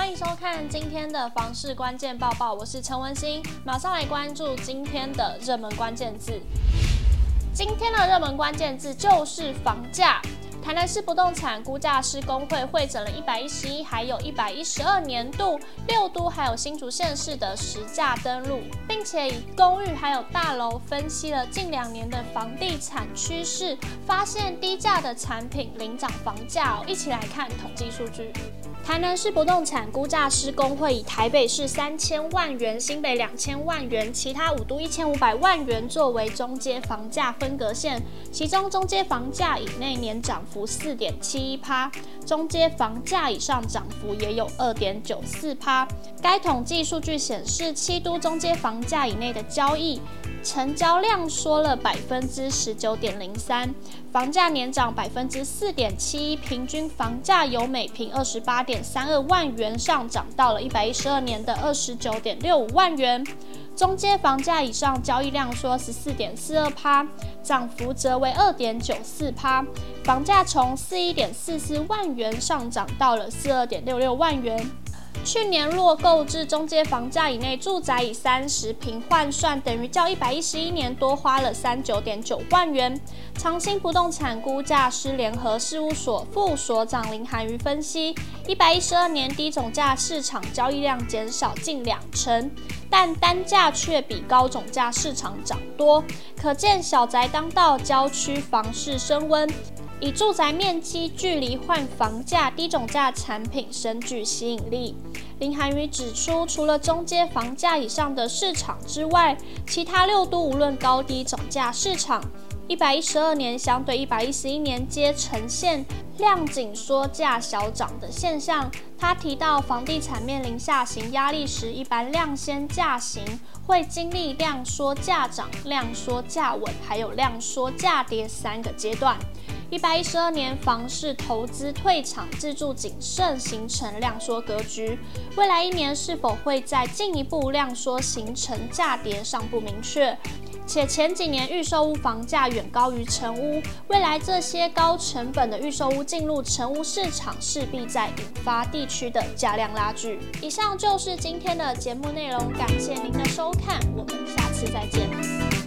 欢迎收看今天的房市关键报报，我是陈文心，马上来关注今天的热门关键字。今天的热门关键字就是房价。台南市不动产估价师公会汇整了一百一十一还有一百一十二年度六都还有新竹县市的实价登录，并且以公寓还有大楼分析了近两年的房地产趋势，发现低价的产品领涨房价哦。一起来看统计数据。台南市不动产估价师公会以台北市三千万元、新北两千万元、其他五都一千五百万元作为中阶房价分隔线，其中中阶房价以内年涨幅四点七一趴，中阶房价以上涨幅也有二点九四趴。该统计数据显示，七都中阶房价以内的交易。成交量缩了百分之十九点零三，房价年涨百分之四点七一，平均房价由每平二十八点三二万元上涨到了一百一十二年的二十九点六五万元。中阶房价以上交易量缩十四点四二趴，涨幅则为二点九四趴，房价从四一点四四万元上涨到了四二点六六万元。去年若购置中介房价以内住宅，以三十坪换算，等于较一百一十一年多花了三九点九万元。长兴不动产估价师联合事务所副所长林涵瑜分析，一百一十二年低总价市场交易量减少近两成，但单价却比高总价市场涨多，可见小宅当道，郊区房市升温。以住宅面积距离换房价低总价产品深具吸引力。林涵瑜指出，除了中阶房价以上的市场之外，其他六都无论高低总价市场，一百一十二年相对一百一十一年皆呈现量紧缩价小涨的现象。他提到，房地产面临下行压力时，一般量先价行会经历量缩价涨、量缩价稳，还有量缩价跌三个阶段。一百一十二年房市投资退场，自住谨慎，形成量缩格局。未来一年是否会再进一步量缩，形成价跌尚不明确。且前几年预售屋房价远高于成屋，未来这些高成本的预售屋进入成屋市场，势必在引发地区的价量拉锯。以上就是今天的节目内容，感谢您的收看，我们下次再见。